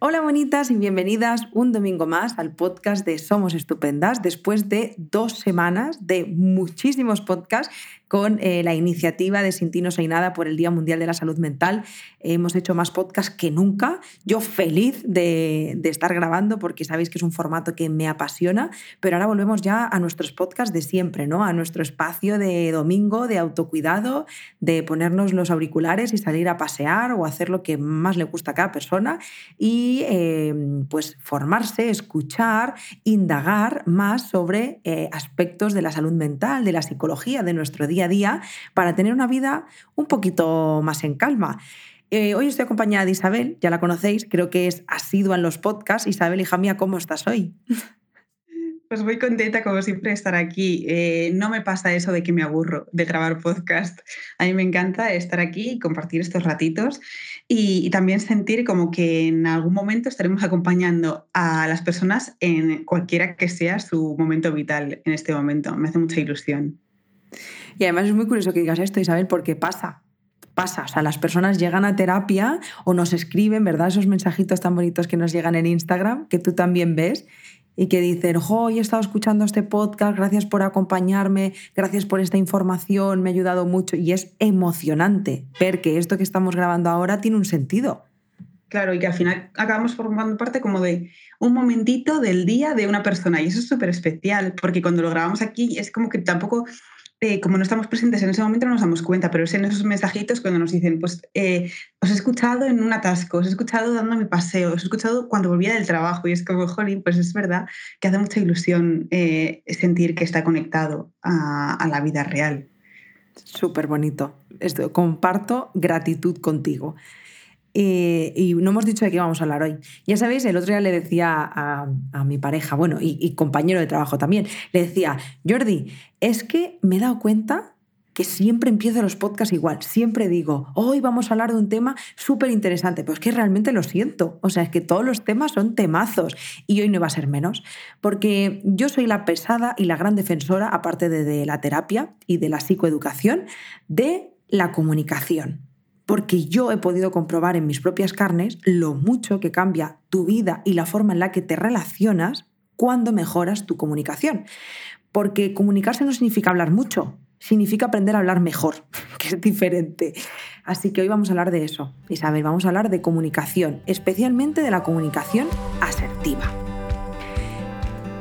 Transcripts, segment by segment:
Hola bonitas y bienvenidas un domingo más al podcast de Somos Estupendas, después de dos semanas de muchísimos podcasts con eh, la iniciativa de Sin ti no soy nada por el Día Mundial de la Salud Mental. hemos hecho más podcasts que nunca. Yo feliz de, estar grabando porque sabéis que es un formato que me apasiona, pero ahora volvemos ya a nuestros podcasts de siempre, ¿no? A nuestro espacio de domingo, de autocuidado, de ponernos los auriculares y salir a pasear o hacer lo que más le gusta a cada persona y eh, pues formarse, escuchar, indagar más sobre eh, aspectos de la salud mental, de la psicología, de nuestro día a día para tener una vida un poquito más en calma. Eh, hoy estoy acompañada de Isabel, ya la conocéis, creo que es asidua en los podcasts. Isabel, hija mía, ¿cómo estás hoy? Pues muy contenta, como siempre, de estar aquí. Eh, no me pasa eso de que me aburro de grabar podcast. A mí me encanta estar aquí y compartir estos ratitos y, también sentir como que en algún momento estaremos acompañando a las personas en cualquiera que sea su momento vital en este momento. Me hace mucha ilusión. Y además es muy curioso que digas esto, Isabel, porque pasa. Pasa, o sea, las personas llegan a terapia o nos escriben, ¿verdad? Esos mensajitos tan bonitos que nos llegan en Instagram, que tú también ves, y que dicen, jo, he estado escuchando este podcast, gracias por acompañarme, gracias por esta información, me ha ayudado mucho. Y es emocionante ver que esto que estamos grabando ahora tiene un sentido. Claro, y que al final acabamos formando parte como de un momentito del día de una persona. Y eso es súper especial, porque cuando lo grabamos aquí es como que tampoco eh, como no estamos presentes en ese momento no nos damos cuenta, pero es en esos mensajitos cuando nos dicen, pues eh, os he escuchado en un atasco, os he escuchado dando mi paseo, os he escuchado cuando volvía del trabajo y es como, jolín, pues es verdad que hace mucha ilusión eh, sentir que está conectado a, la vida real. Súper bonito. Esto, comparto gratitud contigo. Eh, y no hemos dicho de qué vamos a hablar hoy. Ya sabéis, el otro día le decía a, mi pareja, bueno, y, compañero de trabajo también, le decía, Jordi, es que me he dado cuenta que siempre empiezo los podcasts igual, siempre digo, hoy vamos a hablar de un tema súper interesante, pues que realmente lo siento, o sea, es que todos los temas son temazos. Y hoy no va a ser menos, porque yo soy la pesada y la gran defensora, aparte de la terapia y de la psicoeducación, de la comunicación porque yo he podido comprobar en mis propias carnes lo mucho que cambia tu vida y la forma en la que te relacionas cuando mejoras tu comunicación. Porque comunicarse no significa hablar mucho, significa aprender a hablar mejor, que es diferente. Así que hoy vamos a hablar de eso. Isabel, vamos a hablar de comunicación, especialmente de la comunicación asertiva.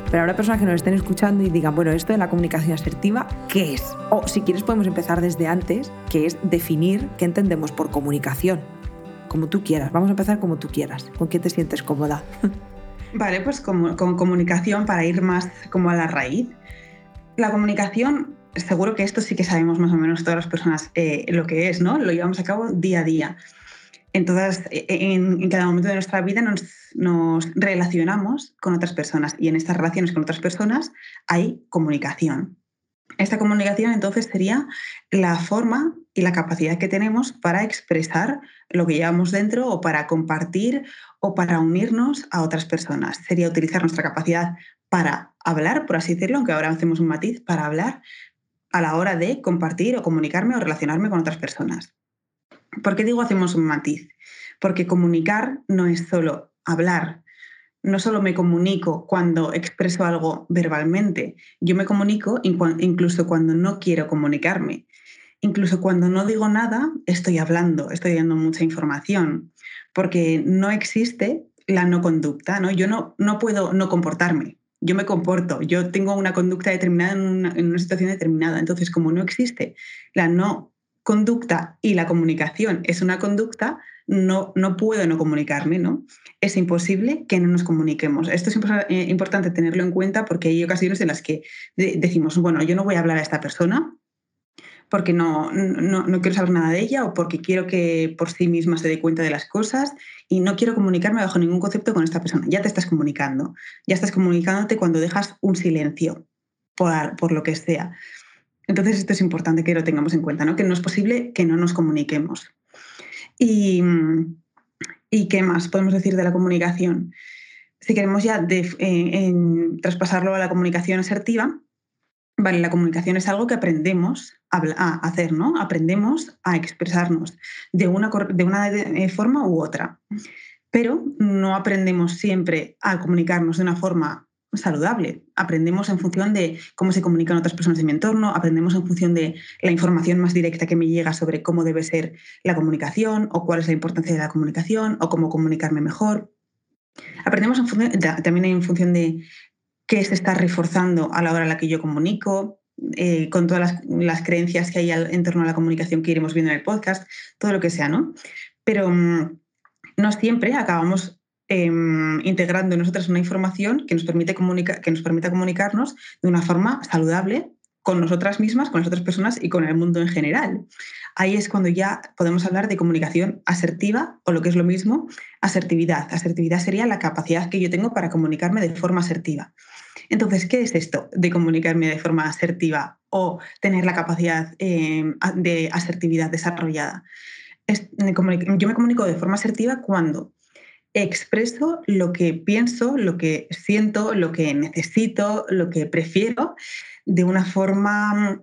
Pero habrá personas que nos estén escuchando y digan, bueno, esto de la comunicación asertiva, ¿qué es? O si quieres podemos empezar desde antes, que es definir qué entendemos por comunicación. Como tú quieras, vamos a empezar como tú quieras, con qué te sientes cómoda. Vale, pues con, comunicación para ir más como a la raíz. La comunicación, seguro que esto sí que sabemos más o menos todas las personas eh, lo que es, ¿no? Lo llevamos a cabo día a día en, todas, e, e, en, cada momento de nuestra vida nos, nos, relacionamos con otras personas y en estas relaciones con otras personas hay comunicación. Esta comunicación entonces sería la forma y la capacidad que tenemos para expresar lo que llevamos dentro o para compartir o para unirnos a otras personas. Sería utilizar nuestra capacidad para hablar, por así decirlo, aunque ahora hacemos un matiz, para hablar a la hora de compartir o comunicarme o relacionarme con otras personas. ¿Por qué digo hacemos un matiz? Porque comunicar no es solo hablar. No solo me comunico cuando expreso algo verbalmente, yo me comunico incluso cuando no quiero comunicarme. Incluso cuando no digo nada, estoy hablando, estoy dando mucha información, porque no existe la no conducta, ¿no? Yo no, no puedo no comportarme, yo me comporto, yo tengo una conducta determinada en una, situación determinada. Entonces, como no existe la no conducta y la comunicación es una conducta, no, no puedo no comunicarme, ¿no? Es imposible que no nos comuniquemos. Esto es eh, importante tenerlo en cuenta porque hay ocasiones en las que decimos, bueno, yo no voy a hablar a esta persona porque no, no, no, quiero saber nada de ella o porque quiero que por sí misma se dé cuenta de las cosas y no quiero comunicarme bajo ningún concepto con esta persona. Ya te estás comunicando, ya estás comunicándote cuando dejas un silencio por, por lo que sea. Entonces, esto es importante que lo tengamos en cuenta, ¿no? que no es posible que no nos comuniquemos. Y, qué más podemos decir de la comunicación? Si queremos ya eh, traspasarlo a la comunicación asertiva, vale, la comunicación es algo que aprendemos a, hacer, ¿no? Aprendemos a expresarnos de una, de una eh, forma u otra. pero no aprendemos siempre a comunicarnos de una forma saludable. Aprendemos en función de cómo se comunican otras personas de mi entorno, aprendemos en función de la información más directa que me llega sobre cómo debe ser la comunicación o cuál es la importancia de la comunicación o cómo comunicarme mejor. Aprendemos también en función de qué se está reforzando a la hora en la que yo comunico, eh, con todas las, creencias que hay en torno a la comunicación que iremos viendo en el podcast, todo lo que sea, ¿no? Pero mm, no siempre acabamos em, integrando en nosotras una información que nos, permite que nos permita comunicarnos de una forma saludable con nosotras mismas, con las otras personas y con el mundo en general. Ahí es cuando ya podemos hablar de comunicación asertiva o lo que es lo mismo, asertividad. Asertividad sería la capacidad que yo tengo para comunicarme de forma asertiva. Entonces, ¿qué es esto de comunicarme de forma asertiva o tener la capacidad em, de asertividad desarrollada? yo me comunico de forma asertiva cuando expreso lo que pienso, lo que siento, lo que necesito, lo que prefiero de una forma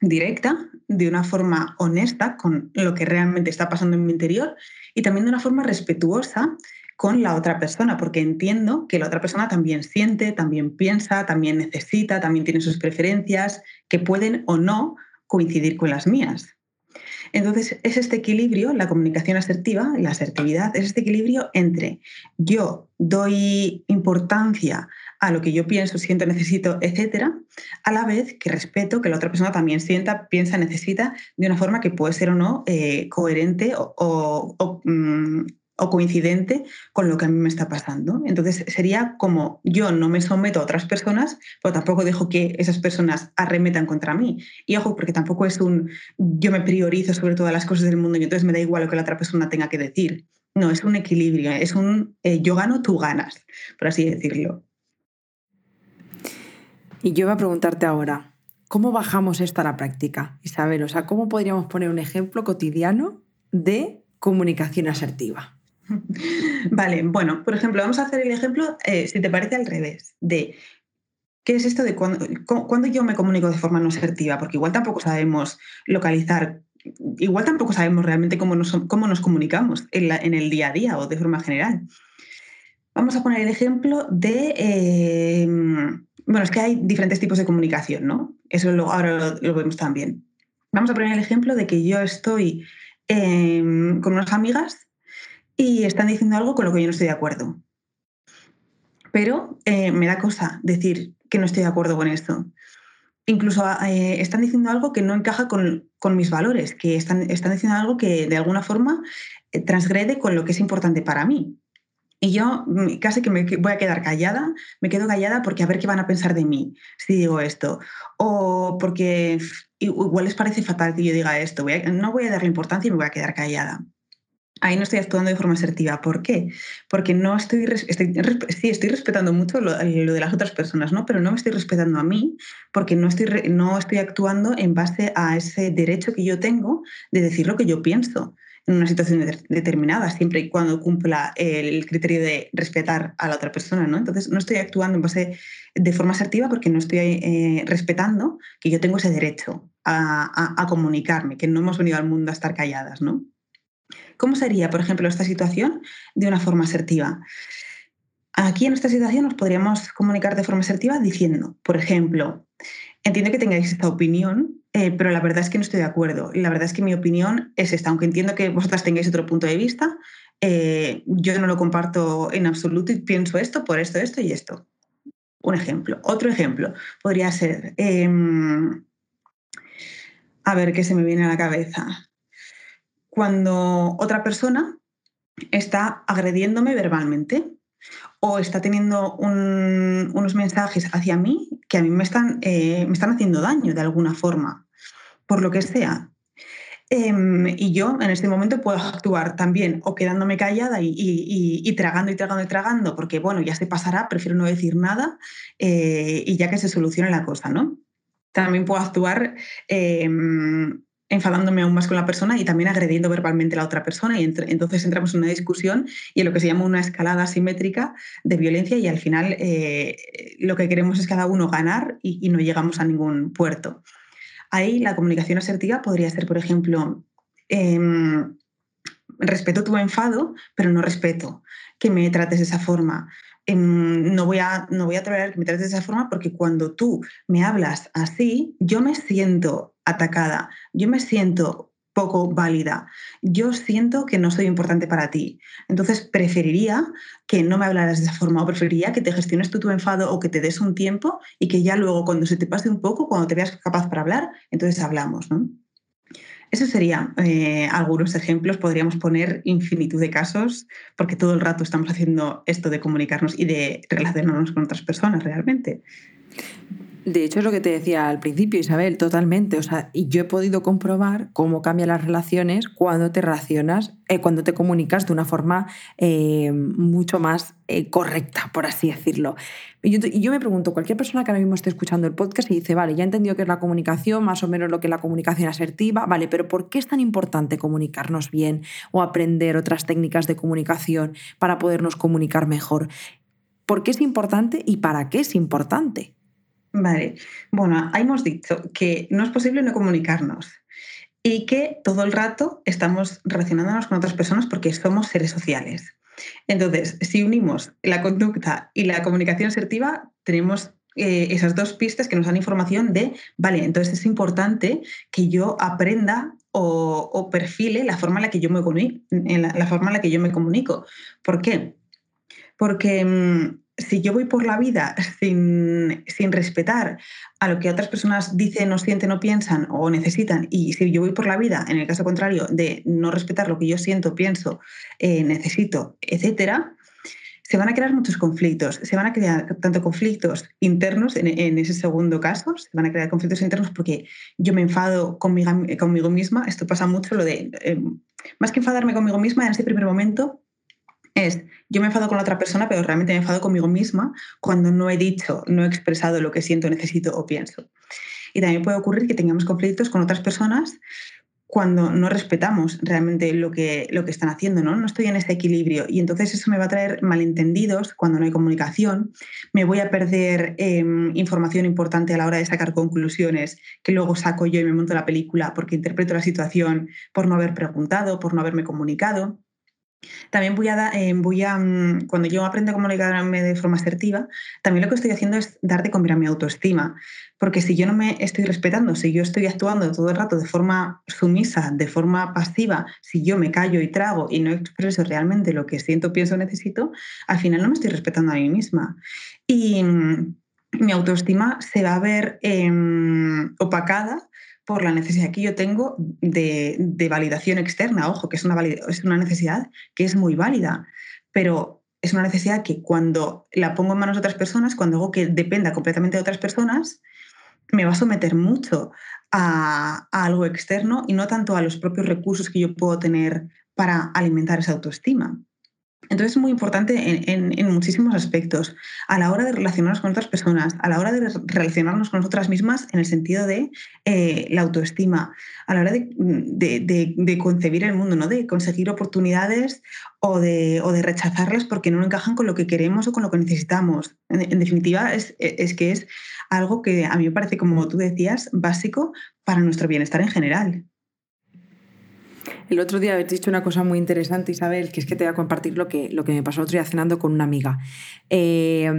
directa, de una forma honesta con lo que realmente está pasando en mi interior y también de una forma respetuosa con la otra persona, porque entiendo que la otra persona también siente, también piensa, también necesita, también tiene sus preferencias, que pueden o no coincidir con las mías. Entonces, es este equilibrio, la comunicación asertiva, la asertividad, es este equilibrio entre yo doy importancia a lo que yo pienso, siento, necesito, etcétera, a la vez que respeto que la otra persona también sienta, piensa, necesita de una forma que puede ser o no eh, coherente o, mm, o coincidente con lo que a mí me está pasando. Entonces sería como yo no me someto a otras personas, pero tampoco dejo que esas personas arremetan contra mí. Y ojo, porque tampoco es un yo me priorizo sobre todas las cosas del mundo y entonces me da igual lo que la otra persona tenga que decir. No, es un equilibrio, es un eh, yo gano, tú ganas, por así decirlo. Y yo voy a preguntarte ahora, ¿cómo bajamos esto a la práctica, Isabel? O sea, ¿cómo podríamos poner un ejemplo cotidiano de comunicación asertiva? Vale, bueno, por ejemplo, vamos a hacer el ejemplo, eh, si te parece al revés, de qué es esto de cuando, yo me comunico de forma no asertiva, porque igual tampoco sabemos localizar, igual tampoco sabemos realmente cómo nos, cómo nos comunicamos en, el día a día o de forma general. Vamos a poner el ejemplo de, em, bueno, es que hay diferentes tipos de comunicación, ¿no? Eso ahora lo, vemos también. Vamos a poner el ejemplo de que yo estoy em, con unas amigas y están diciendo algo con lo que yo no estoy de acuerdo. Pero eh, me da cosa decir que no estoy de acuerdo con esto. Incluso eh, están diciendo algo que no encaja con, mis valores, que están, están, diciendo algo que de alguna forma eh, transgrede con lo que es importante para mí. Y yo mm, casi que me voy a quedar callada, me quedo callada porque a ver qué van a pensar de mí si digo esto. O porque igual les parece fatal que yo diga esto. no voy a darle importancia y me voy a quedar callada ahí no estoy actuando de forma asertiva. ¿Por qué? Porque no estoy, sí, estoy respetando mucho lo, de las otras personas, ¿no? Pero no me estoy respetando a mí porque no estoy, no estoy actuando en base a ese derecho que yo tengo de decir lo que yo pienso en una situación determinada, siempre y cuando cumpla el criterio de respetar a la otra persona, ¿no? Entonces no estoy actuando en base de forma asertiva porque no estoy eh, respetando que yo tengo ese derecho a comunicarme, que no hemos venido al mundo a estar calladas, ¿no? ¿Cómo sería, por ejemplo, esta situación de una forma asertiva? Aquí en esta situación nos podríamos comunicar de forma asertiva diciendo, por ejemplo, entiendo que tengáis esta opinión, eh, pero la verdad es que no estoy de acuerdo. La verdad es que mi opinión es esta, aunque entiendo que vosotras tengáis otro punto de vista, eh, yo no lo comparto en absoluto y pienso esto por esto, esto y esto. Un ejemplo. Otro ejemplo podría ser, em, a ver qué se me viene a la cabeza cuando otra persona está agrediéndome verbalmente o está teniendo unos mensajes hacia mí que a mí me están, eh, me están haciendo daño de alguna forma, por lo que sea. Em, y yo en este momento puedo actuar también o quedándome callada y, tragando y tragando y tragando, porque bueno, ya se pasará, prefiero no decir nada eh, y ya que se solucione la cosa, ¿no? También puedo actuar em, enfadándome aún más con la persona y también agrediendo verbalmente a la otra persona y entonces entramos en una discusión y en lo que se llama una escalada asimétrica de violencia y al final eh, lo que queremos es cada uno ganar y, no llegamos a ningún puerto. Ahí la comunicación asertiva podría ser, por ejemplo, em, respeto tu enfado, pero no respeto que me trates de esa forma. Em, no voy, a, no voy a tolerar que me trates de esa forma porque cuando tú me hablas así, yo me siento atacada, yo me siento poco válida. Yo siento que no soy importante para ti. Entonces preferiría que no me hablaras de esa forma o preferiría que te gestiones tú tu enfado o que te des un tiempo y que ya luego cuando se te pase un poco, cuando te veas capaz para hablar, entonces hablamos. Eso serían eh, algunos ejemplos, podríamos poner infinitud de casos, porque todo el rato estamos haciendo esto de comunicarnos y de relacionarnos con otras personas realmente. De hecho, es lo que te decía al principio, Isabel, totalmente. O sea, y yo he podido comprobar cómo cambian las relaciones cuando te relacionas, eh, cuando te comunicas de una forma eh, mucho más eh, correcta, por así decirlo. Y yo, y yo, me pregunto, cualquier persona que ahora mismo esté escuchando el podcast y dice, vale, ya he entendido qué es la comunicación, más o menos lo que es la comunicación asertiva, vale, pero ¿por qué es tan importante comunicarnos bien o aprender otras técnicas de comunicación para podernos comunicar mejor? ¿Por qué es importante y para qué es importante? Vale, bueno, hemos dicho que no es posible no comunicarnos y que todo el rato estamos relacionándonos con otras personas porque somos seres sociales. Entonces, si unimos la conducta y la comunicación asertiva, tenemos eh, esas dos pistas que nos dan información de, vale, entonces es importante que yo aprenda o, perfile la forma en la que yo me comunico, la forma en la que yo me comunico. ¿Por qué? Porque mm, si yo voy por la vida sin, respetar a lo que otras personas dicen o sienten o piensan o necesitan, y si yo voy por la vida, en el caso contrario, de no respetar lo que yo siento, pienso, eh, necesito, etcétera, se van a crear muchos conflictos. Se van a crear tanto conflictos internos en, ese segundo caso, se van a crear conflictos internos porque yo me enfado conmigo, conmigo misma. Esto pasa mucho, lo de, eh, más que enfadarme conmigo misma en ese primer momento, es, yo me enfado con otra persona, pero realmente me enfado conmigo misma cuando no he dicho, no he expresado lo que siento, necesito o pienso. Y también puede ocurrir que tengamos conflictos con otras personas cuando no respetamos realmente lo que, lo que están haciendo, ¿no? No estoy en ese equilibrio y entonces eso me va a traer malentendidos cuando no hay comunicación, me voy a perder em, información importante a la hora de sacar conclusiones que luego saco yo y me monto la película porque interpreto la situación por no haber preguntado, por no haberme comunicado. También voy a, eh, mm, cuando yo aprendo a comunicarme de forma asertiva, también lo que estoy haciendo es dar de comer a mi autoestima. Porque si yo no me estoy respetando, si yo estoy actuando todo el rato de forma sumisa, de forma pasiva, si yo me callo y trago y no expreso realmente lo que siento, pienso, necesito, al final no me estoy respetando a mí misma. Y mm, mi autoestima se va a ver em, opacada por la necesidad que yo tengo de, validación externa. Ojo, que es una, es una necesidad que es muy válida, pero es una necesidad que cuando la pongo en manos de otras personas, cuando hago que dependa completamente de otras personas, me va a someter mucho a, a, algo externo y no tanto a los propios recursos que yo puedo tener para alimentar esa autoestima. Entonces es muy importante en, muchísimos aspectos, a la hora de relacionarnos con otras personas, a la hora de relacionarnos con nosotras mismas en el sentido de eh, la autoestima, a la hora de, concebir el mundo, ¿no? de conseguir oportunidades o de, rechazarlas porque no encajan con lo que queremos o con lo que necesitamos. En, definitiva, es, que es algo que a mí me parece, como tú decías, básico para nuestro bienestar en general. El otro día habéis dicho una cosa muy interesante, Isabel, que es que te voy a compartir lo que, lo que me pasó el otro día cenando con una amiga. Eh,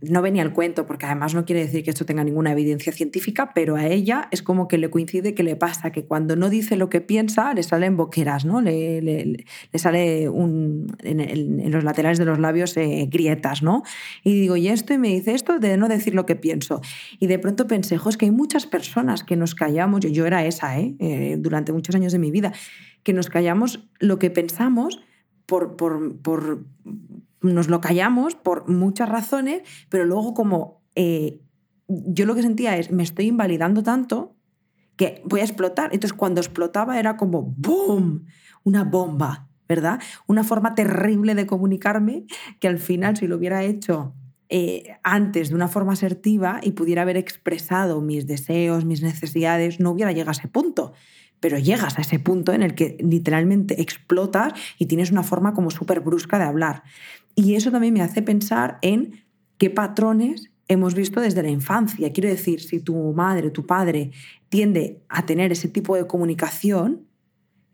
no venía al cuento, porque además no quiere decir que esto tenga ninguna evidencia científica, pero a ella es como que le coincide que le pasa que cuando no dice lo que piensa, le salen boqueras, ¿no? Le, le, sale un, en, los laterales de los labios eh, grietas, ¿no? Y digo, y esto, y me dice esto de no decir lo que pienso. Y de pronto pensé, jo, es que hay muchas personas que nos callamos, yo, yo era esa, ¿eh? ¿eh? durante muchos años de mi vida, que nos callamos lo que pensamos por, por, nos lo callamos por muchas razones, pero luego como eh, yo lo que sentía es, me estoy invalidando tanto que voy a explotar. Entonces cuando explotaba era como, ¡boom! Una bomba, ¿verdad? Una forma terrible de comunicarme que al final si lo hubiera hecho eh, antes de una forma asertiva y pudiera haber expresado mis deseos, mis necesidades, no hubiera llegado a ese punto pero llegas a ese punto en el que literalmente explotas y tienes una forma como súper brusca de hablar. Y eso también me hace pensar en qué patrones hemos visto desde la infancia. Quiero decir, si tu madre, tu padre tiende a tener ese tipo de comunicación,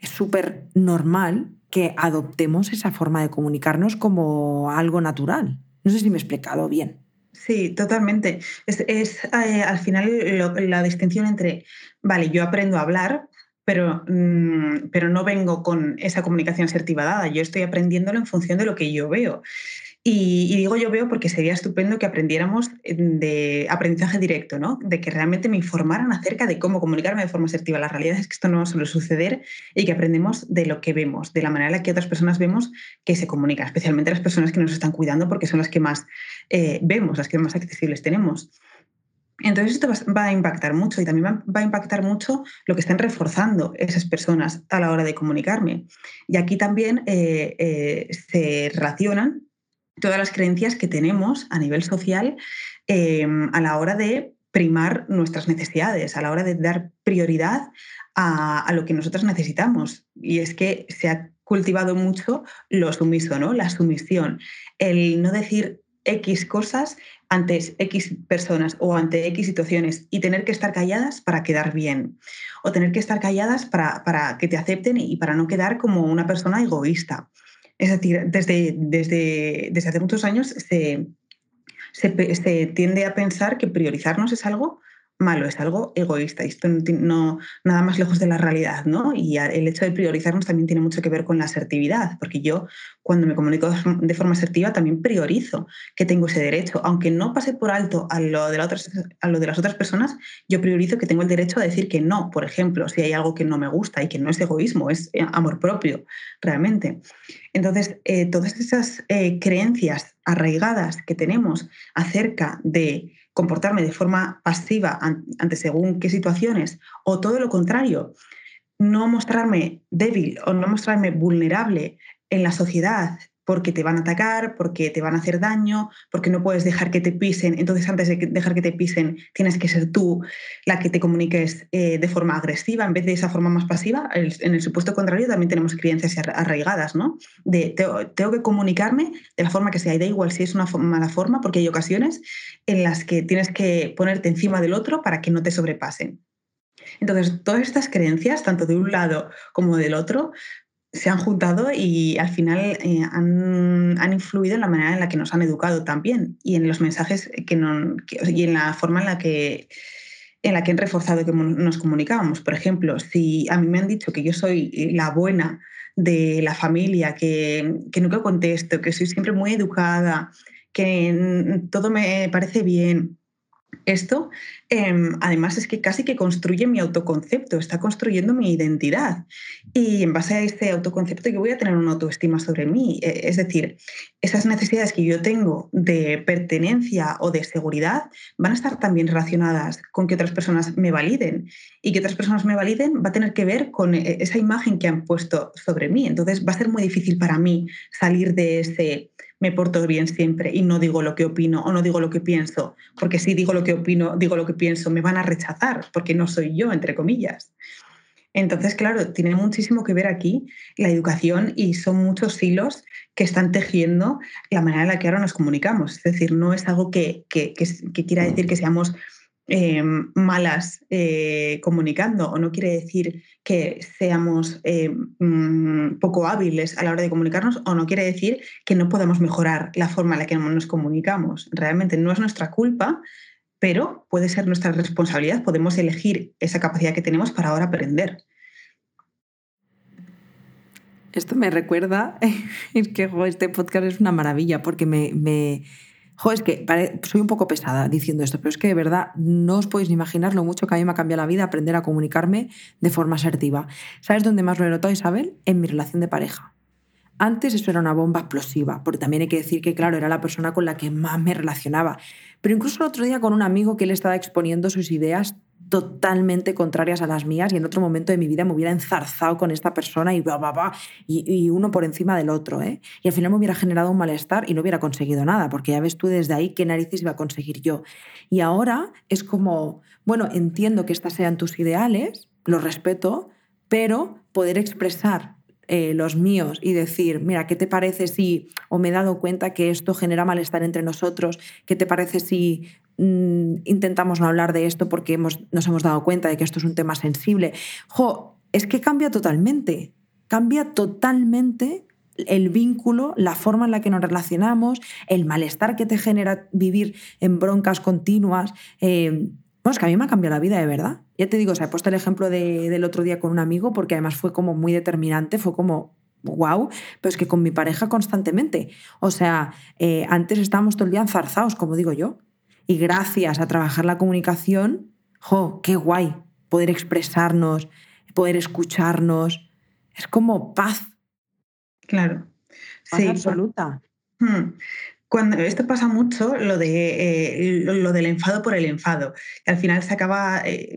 es súper normal que adoptemos esa forma de comunicarnos como algo natural. No sé si me he explicado bien. Sí, totalmente. Es, eh, al final la distinción entre, vale, yo aprendo a hablar, pero, mm, pero no vengo con esa comunicación asertiva dada, yo estoy aprendiéndolo en función de lo que yo veo. Y, digo yo veo porque sería estupendo que aprendiéramos de aprendizaje directo, ¿no? De que realmente me informaran acerca de cómo comunicarme de forma asertiva. La realidad es que esto no suele suceder y que aprendemos de lo que vemos, de la manera en la que otras personas vemos que se comunican, especialmente las personas que nos están cuidando porque son las que más eh, vemos, las que más accesibles tenemos. Entonces esto va a impactar mucho y también va a impactar mucho lo que están reforzando esas personas a la hora de comunicarme. Y aquí también eh, eh, se relacionan todas las creencias que tenemos a nivel social em, a la hora de primar nuestras necesidades, a la hora de dar prioridad a, lo que nosotros necesitamos. Y es que se ha cultivado mucho lo sumiso, ¿no? La sumisión, el no decir X cosas ante X personas o ante X situaciones y tener que estar calladas para quedar bien o tener que estar calladas para, para que te acepten y para no quedar como una persona egoísta. Es decir, desde, desde, desde hace muchos años se, se, tiende a pensar que priorizarnos es algo malo, es algo egoísta. Y esto no, nada más lejos de la realidad, ¿no? Y el hecho de priorizarnos también tiene mucho que ver con la asertividad, porque yo cuando me comunico de forma asertiva también priorizo que tengo ese derecho, aunque no pase por alto a lo de, las otras personas, yo priorizo que tengo el derecho a decir que no, por ejemplo, si hay algo que no me gusta y que no es egoísmo, es eh, amor propio, realmente. Entonces, eh, todas esas eh, creencias arraigadas que tenemos acerca de comportarme de forma pasiva ante según qué situaciones, o todo lo contrario, no mostrarme débil o no mostrarme vulnerable en la sociedad porque te van a atacar, porque te van a hacer daño, porque no puedes dejar que te pisen. Entonces, antes de dejar que te pisen, tienes que ser tú la que te comuniques eh, de forma agresiva en vez de esa forma más pasiva. En el supuesto contrario, también tenemos creencias arraigadas, ¿no? De tengo, que comunicarme de la forma que sea, y da igual si es una mala forma, porque hay ocasiones en las que tienes que ponerte encima del otro para que no te sobrepasen. Entonces, todas estas creencias, tanto de un lado como del otro, se han juntado y al final eh, han, influido en la manera en la que nos han educado también y en los mensajes que, no, y en la forma en la que en la que han reforzado que nos comunicábamos. Por ejemplo, si a mí me han dicho que yo soy la buena de la familia, que, que nunca contesto, que soy siempre muy educada, que todo me parece bien, esto, em, además, es que casi que construye mi autoconcepto, está construyendo mi identidad. Y en base a este autoconcepto yo voy a tener una autoestima sobre mí. E, es decir, esas necesidades que yo tengo de pertenencia o de seguridad van a estar también relacionadas con que otras personas me validen. Y que otras personas me validen va a tener que ver con e, esa imagen que han puesto sobre mí. Entonces va a ser muy difícil para mí salir de ese me porto bien siempre y no digo lo que opino o no digo lo que pienso, porque si digo lo que opino, digo lo que pienso, me van a rechazar porque no soy yo, entre comillas. Entonces, claro, tiene muchísimo que ver aquí la educación y son muchos hilos que están tejiendo la manera en la que ahora nos comunicamos. Es decir, no es algo que, que, que quiera decir que seamos eh, malas eh, comunicando o no quiere decir que seamos eh, mm, poco hábiles a la hora de comunicarnos o no quiere decir que no podamos mejorar la forma en la que nos comunicamos. Realmente no es nuestra culpa, pero puede ser nuestra responsabilidad. Podemos elegir esa capacidad que tenemos para ahora aprender. Esto me recuerda, es que este podcast es una maravilla porque me Joder, es que soy un poco pesada diciendo esto, pero es que de verdad no os podéis imaginar lo mucho que a mí me ha cambiado la vida aprender a comunicarme de forma asertiva. ¿Sabes dónde más lo he notado, Isabel? En mi relación de pareja. Antes eso era una bomba explosiva, porque también hay que decir que, claro, era la persona con la que más me relacionaba. Pero incluso el otro día con un amigo que él estaba exponiendo sus ideas totalmente contrarias a las mías y en otro momento de mi vida me hubiera enzarzado con esta persona y, va y, uno por encima del otro. ¿eh? Y al final me hubiera generado un malestar y no hubiera conseguido nada, porque ya ves tú desde ahí qué narices iba a conseguir yo. Y ahora es como, bueno, entiendo que estas sean tus ideales, los respeto, pero poder expresar eh, los míos y decir, mira, ¿qué te parece si, o me he dado cuenta que esto genera malestar entre nosotros, ¿qué te parece si Mm, intentamos no hablar de esto porque hemos, nos hemos dado cuenta de que esto es un tema sensible. Jo, es que cambia totalmente. cambia totalmente el vínculo, la forma en la que nos relacionamos, el malestar que te genera vivir en broncas continuas. Eh, bueno, es que a mí me ha cambiado la vida de verdad. Ya te digo, o sea, he puesto el ejemplo del otro día con un amigo porque además fue como muy determinante, fue como, wow, pero es que con mi pareja constantemente. O sea, eh, antes estábamos todo el día enzarzados, como digo yo. Y gracias a trabajar la comunicación, ¡jo, qué guay! Poder expresarnos, poder escucharnos. Es como paz. Claro. sí, absoluta. Hmm. Cuando, esto pasa mucho, lo, de, eh, lo, del enfado por el enfado. Al final se acaba, eh,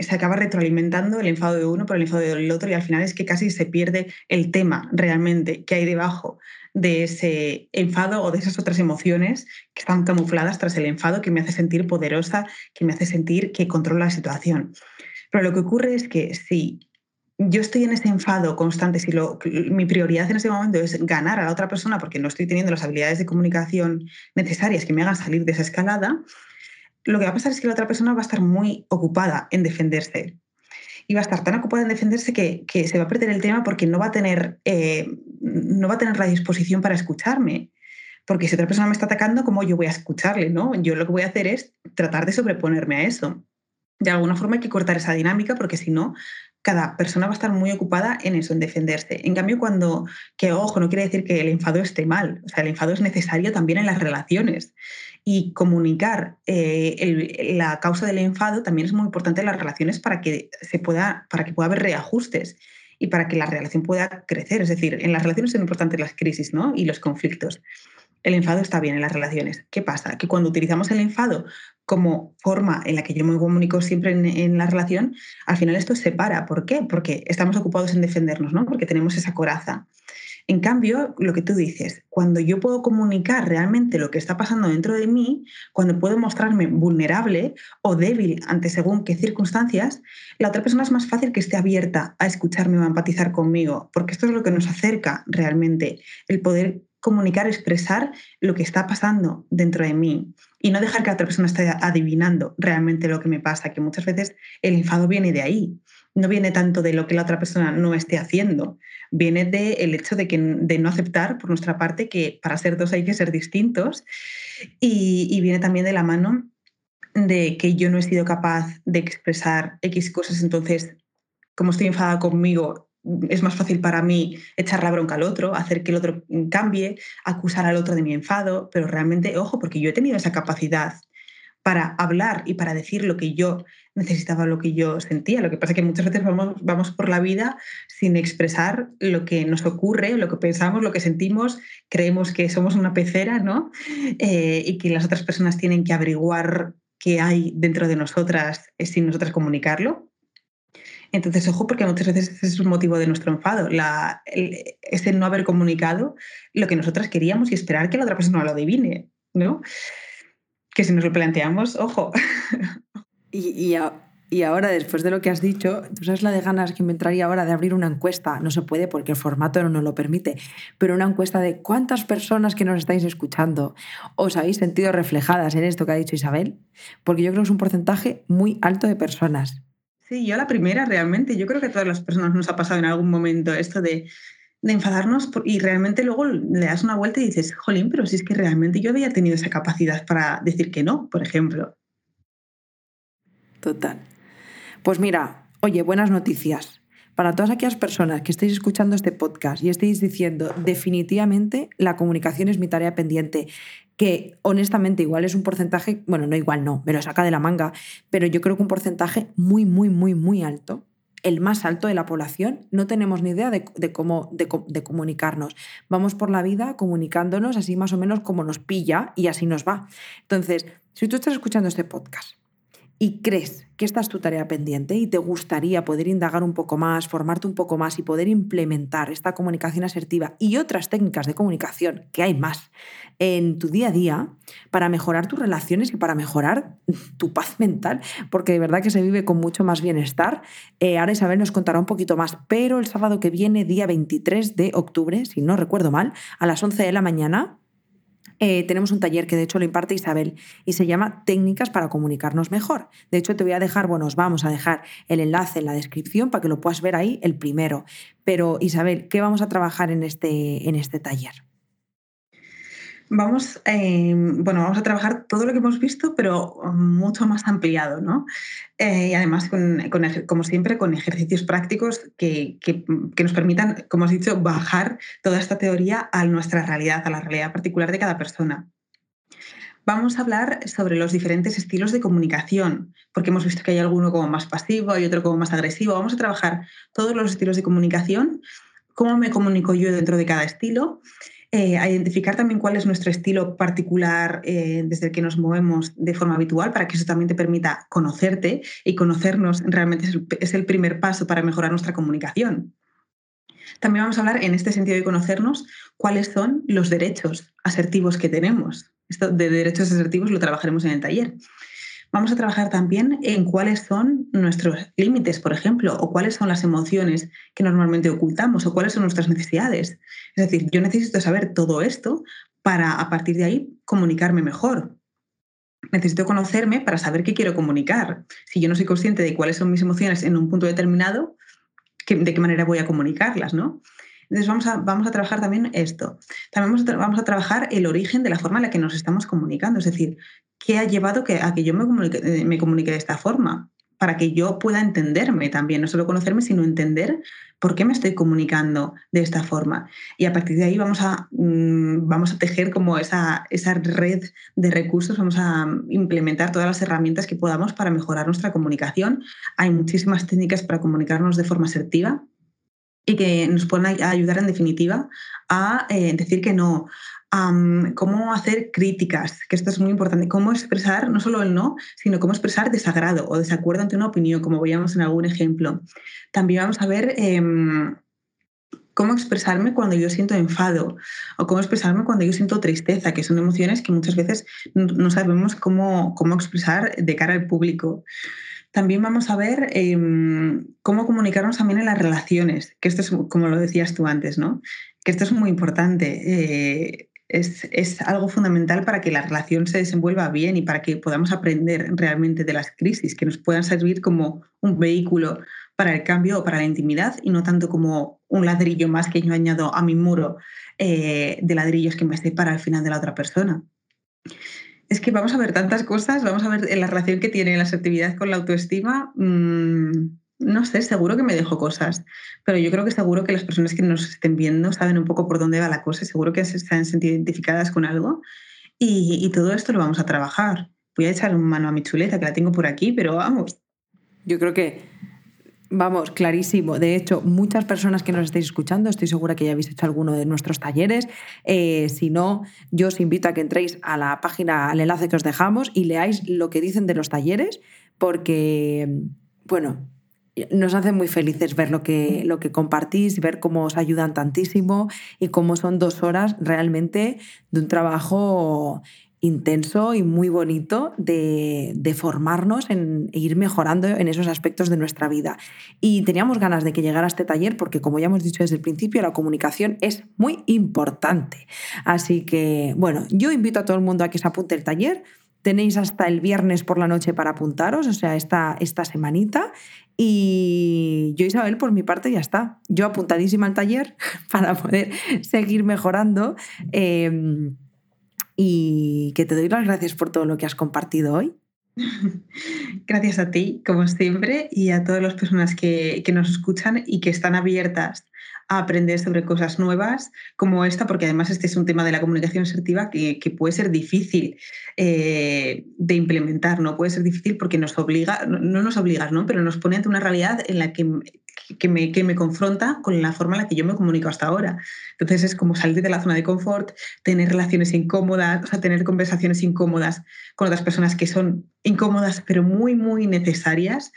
se acaba retroalimentando el enfado de uno por el enfado del otro y al final es que casi se pierde el tema realmente que hay debajo de ese enfado o de esas otras emociones que están camufladas tras el enfado que me hace sentir poderosa, que me hace sentir que controlo la situación. Pero lo que ocurre es que si yo estoy en ese enfado constante, si lo, mi prioridad en ese momento es ganar a la otra persona porque no estoy teniendo las habilidades de comunicación necesarias que me hagan salir de esa escalada, lo que va a pasar es que la otra persona va a estar muy ocupada en defenderse. Y va a estar tan ocupada en defenderse que, se va a perder el tema porque no va, a tener, eh, no va a tener la disposición para escucharme. Porque si otra persona me está atacando, ¿cómo yo voy a escucharle? ¿no? Yo lo que voy a hacer es tratar de sobreponerme a eso. De alguna forma hay que cortar esa dinámica porque si no, cada persona va a estar muy ocupada en eso, en defenderse. En cambio, cuando, que ojo, no quiere decir que el enfado esté mal, o sea, el enfado es necesario también en las relaciones. Y comunicar eh, la causa del enfado también es muy importante en las relaciones para que, se pueda, para que pueda haber reajustes y para que la relación pueda crecer. Es decir, en las relaciones son importantes las crisis ¿no? y los conflictos. El enfado está bien en las relaciones. ¿Qué pasa? Que cuando utilizamos el enfado como forma en la que yo me comunico siempre en, la relación, al final esto se para. ¿Por qué? Porque estamos ocupados en defendernos, ¿no? Porque tenemos esa coraza. En cambio, lo que tú dices, cuando yo puedo comunicar realmente lo que está pasando dentro de mí, cuando puedo mostrarme vulnerable o débil ante según qué circunstancias, la otra persona es más fácil que esté abierta a escucharme o a empatizar conmigo, porque esto es lo que nos acerca realmente, el poder comunicar, expresar lo que está pasando dentro de mí y no dejar que la otra persona esté adivinando realmente lo que me pasa, que muchas veces el enfado viene de ahí, no viene tanto de lo que la otra persona no esté haciendo, viene del hecho de, que, de no aceptar por nuestra parte que para ser dos hay que ser distintos y, viene también de la mano de que yo no he sido capaz de expresar X cosas, entonces como estoy enfadada conmigo, es más fácil para mí echar la bronca al otro, hacer que el otro cambie, acusar al otro de mi enfado, pero realmente, ojo, porque yo he tenido esa capacidad para hablar y para decir lo que yo necesitaba, lo que yo sentía. Lo que pasa es que muchas veces vamos, vamos por la vida sin expresar lo que nos ocurre, lo que pensamos, lo que sentimos, creemos que somos una pecera, ¿no? Eh, y que las otras personas tienen que averiguar qué hay dentro de nosotras sin nosotras comunicarlo. Entonces, ojo, porque muchas veces ese es un motivo de nuestro enfado, la, ese no haber comunicado lo que nosotras queríamos y esperar que la otra persona lo adivine, ¿no? Que si nos lo planteamos, ojo. Y, y, ahora, después de lo que has dicho, tú sabes la de ganas que me entraría ahora de abrir una encuesta. No se puede porque el formato no nos lo permite, pero una encuesta de cuántas personas que nos estáis escuchando os habéis sentido reflejadas en esto que ha dicho Isabel, porque yo creo que es un porcentaje muy alto de personas. Sí, yo la primera realmente. Yo creo que a todas las personas nos ha pasado en algún momento esto de, enfadarnos y realmente luego le das una vuelta y dices, jolín, pero si es que realmente yo había tenido esa capacidad para decir que no, por ejemplo. Total. Pues mira, oye, buenas noticias. Para todas aquellas personas que estéis escuchando este podcast y estéis diciendo definitivamente la comunicación es mi tarea pendiente, que honestamente igual es un porcentaje, bueno, no igual no, me lo saca de la manga, pero yo creo que un porcentaje muy, muy, muy, muy alto, el más alto de la población, no tenemos ni idea de, cómo de, comunicarnos. Vamos por la vida comunicándonos así más o menos como nos pilla y así nos va. Entonces, si tú estás escuchando este podcast y crees que esta es tu tarea pendiente y te gustaría poder indagar un poco más, formarte un poco más y poder implementar esta comunicación asertiva y otras técnicas de comunicación, que hay más, en tu día a día para mejorar tus relaciones y para mejorar tu paz mental, porque de verdad que se vive con mucho más bienestar. Eh, ahora Isabel nos contará un poquito más, pero el sábado que viene, día 23 de octubre, si no recuerdo mal, a las 11 de la mañana, eh, tenemos un taller que de hecho lo imparte Isabel y se llama Técnicas para comunicarnos mejor. De hecho, te voy a dejar, bueno, os vamos a dejar el enlace en la descripción para que lo puedas ver ahí el primero. Pero Isabel, ¿qué vamos a trabajar en este, en este taller? Vamos, eh, bueno, vamos a trabajar todo lo que hemos visto, pero mucho más ampliado, ¿no? Eh, y además, como siempre, con ejercicios prácticos que, que, nos permitan, como has dicho, bajar toda esta teoría a nuestra realidad, a la realidad particular de cada persona. Vamos a hablar sobre los diferentes estilos de comunicación, porque hemos visto que hay alguno como más pasivo y otro como más agresivo. Vamos a trabajar todos los estilos de comunicación, cómo me comunico yo dentro de cada estilo eh, a identificar también cuál es nuestro estilo particular eh, desde el que nos movemos de forma habitual, para que eso también te permita conocerte y conocernos realmente es el, primer paso para mejorar nuestra comunicación. También vamos a hablar en este sentido de conocernos cuáles son los derechos asertivos que tenemos. Esto de derechos asertivos lo trabajaremos en el taller. Vamos a trabajar también en cuáles son nuestros límites, por ejemplo, o cuáles son las emociones que normalmente ocultamos, o cuáles son nuestras necesidades. Es decir, yo necesito saber todo esto para a partir de ahí comunicarme mejor. Necesito conocerme para saber qué quiero comunicar. Si yo no soy consciente de cuáles son mis emociones en un punto determinado, ¿de qué manera voy a comunicarlas? ¿no? Entonces vamos a, vamos a trabajar también esto. También vamos a, trabajar el origen de la forma en la que nos estamos comunicando, es decir, qué ha llevado que, a que yo me comunique, eh, me comunique de esta forma, para que yo pueda entenderme también, no solo conocerme, sino entender por qué me estoy comunicando de esta forma. Y a partir de ahí vamos a, mm, vamos a tejer como esa, esa red de recursos, vamos a implementar todas las herramientas que podamos para mejorar nuestra comunicación. Hay muchísimas técnicas para comunicarnos de forma asertiva y que nos pueden ayudar en definitiva a eh, decir que no, cómo hacer críticas, que esto es muy importante, cómo expresar no solo el no, sino cómo expresar desagrado o desacuerdo ante una opinión, como veíamos en algún ejemplo. También vamos a ver em, cómo expresarme cuando yo siento enfado o cómo expresarme cuando yo siento tristeza, que son emociones que muchas veces no sabemos cómo, cómo expresar de cara al público. También vamos a ver em, cómo comunicarnos también en las relaciones, que esto es como lo decías tú antes, ¿no? Que esto es muy importante. Eh, es, algo fundamental para que la relación se desenvuelva bien y para que podamos aprender realmente de las crisis, que nos puedan servir como un vehículo para el cambio o para la intimidad y no tanto como un ladrillo más que yo añado a mi muro eh, de ladrillos que me separa al final de la otra persona. Es que vamos a ver tantas cosas, vamos a ver la relación que tiene la asertividad con la autoestima. Mm, no sé, seguro que me dejo cosas, pero yo creo que seguro que las personas que nos estén viendo saben un poco por dónde va la cosa, seguro que se han sentido identificadas con algo y, todo esto lo vamos a trabajar. Voy a echar una mano a mi chuleta, que la tengo por aquí, pero vamos. Yo creo que, vamos, clarísimo. De hecho, muchas personas que nos estáis escuchando, estoy segura que ya habéis hecho alguno de nuestros talleres. Eh, si no, yo os invito a que entréis a la página, al enlace que os dejamos y leáis lo que dicen de los talleres, porque, bueno, nos hace muy felices ver lo que, lo que compartís, ver cómo os ayudan tantísimo y cómo son dos horas realmente de un trabajo intenso y muy bonito de, formarnos en e ir mejorando en esos aspectos de nuestra vida. Y teníamos ganas de que llegara este taller porque, como ya hemos dicho desde el principio, la comunicación es muy importante. Así que, bueno, yo invito a todo el mundo a que se apunte el taller. Tenéis hasta el viernes por la noche para apuntaros, o sea, esta, esta semanita. Y yo, Isabel, por mi parte, ya está. Yo apuntadísima al taller para poder seguir mejorando. Em, y que te doy las gracias por todo lo que has compartido hoy. Gracias a ti, como siempre, y a todas las personas que, que nos escuchan y que están abiertas a aprender sobre cosas nuevas como esta, porque además este es un tema de la comunicación asertiva que, puede ser difícil eh, de implementar, ¿no? Puede ser difícil porque nos obliga, no, nos obliga, ¿no? Pero nos pone ante una realidad en la que, me, que me confronta con la forma en la que yo me comunico hasta ahora. Entonces es como salir de la zona de confort, tener relaciones incómodas, o sea, tener conversaciones incómodas con otras personas que son incómodas pero muy, muy necesarias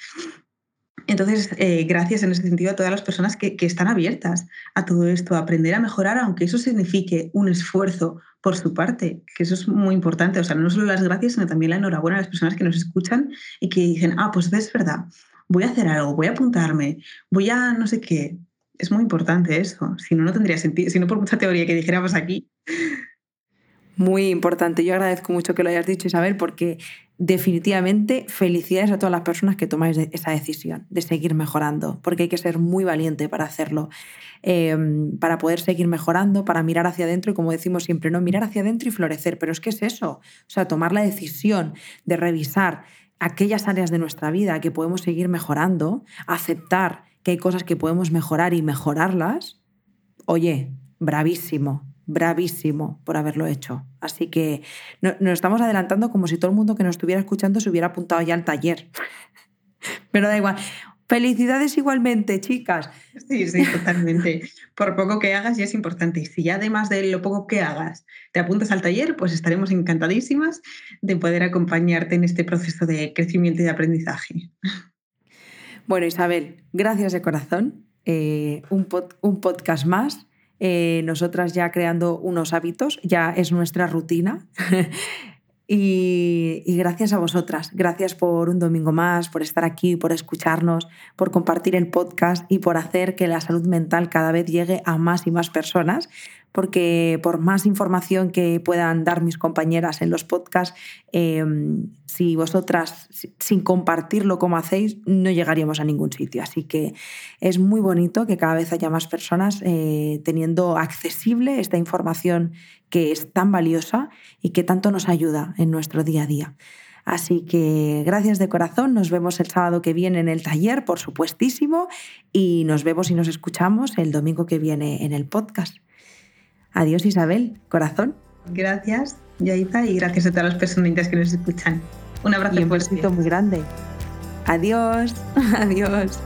entonces, eh, gracias en ese sentido a todas las personas que, están abiertas a todo esto, a aprender a mejorar, aunque eso signifique un esfuerzo por su parte, que eso es muy importante. O sea, no solo las gracias, sino también la enhorabuena a las personas que nos escuchan y que dicen, ah, pues es verdad, voy a hacer algo, voy a apuntarme, voy a no sé qué. Es muy importante eso. Si no, no tendría sentido. Si no, por mucha teoría que dijéramos aquí, Muy importante. Yo agradezco mucho que lo hayas dicho, Isabel, porque definitivamente felicidades a todas las personas que tomáis esa decisión de seguir mejorando, porque hay que ser muy valiente para hacerlo, em, para poder seguir mejorando, para mirar hacia adentro y como decimos siempre, no mirar hacia adentro y florecer, pero es que es eso, o sea, tomar la decisión de revisar aquellas áreas de nuestra vida que podemos seguir mejorando, aceptar que hay cosas que podemos mejorar y mejorarlas, oye, bravísimo, bravísimo por haberlo hecho. Así que nos estamos adelantando como si todo el mundo que nos estuviera escuchando se hubiera apuntado ya al taller. Pero da igual. Felicidades igualmente, chicas. Sí, sí, totalmente. Por poco que hagas ya es importante. Y si ya además de lo poco que hagas te apuntas al taller, pues estaremos encantadísimas de poder acompañarte en este proceso de crecimiento y de aprendizaje. Bueno, Isabel, gracias de corazón. Eh, un, un podcast más eh, nosotras ya creando unos hábitos, ya es nuestra rutina. y, gracias a vosotras, gracias por un domingo más, por estar aquí, por escucharnos, por compartir el podcast y por hacer que la salud mental cada vez llegue a más y más personas, porque por más información que puedan dar mis compañeras en los podcasts, em, si vosotras, sin compartirlo como hacéis, no llegaríamos a ningún sitio. Así que es muy bonito que cada vez haya más personas eh, teniendo accesible esta información que es tan valiosa y que tanto nos ayuda en nuestro día a día. Así que gracias de corazón, nos vemos el sábado que viene en el taller, por supuestísimo, y nos vemos y nos escuchamos el domingo que viene en el podcast. Adiós Isabel, corazón. Gracias, Yaita, y gracias a todas las personas que nos escuchan. Un abrazo y un fuerte. muy grande. Adiós, adiós.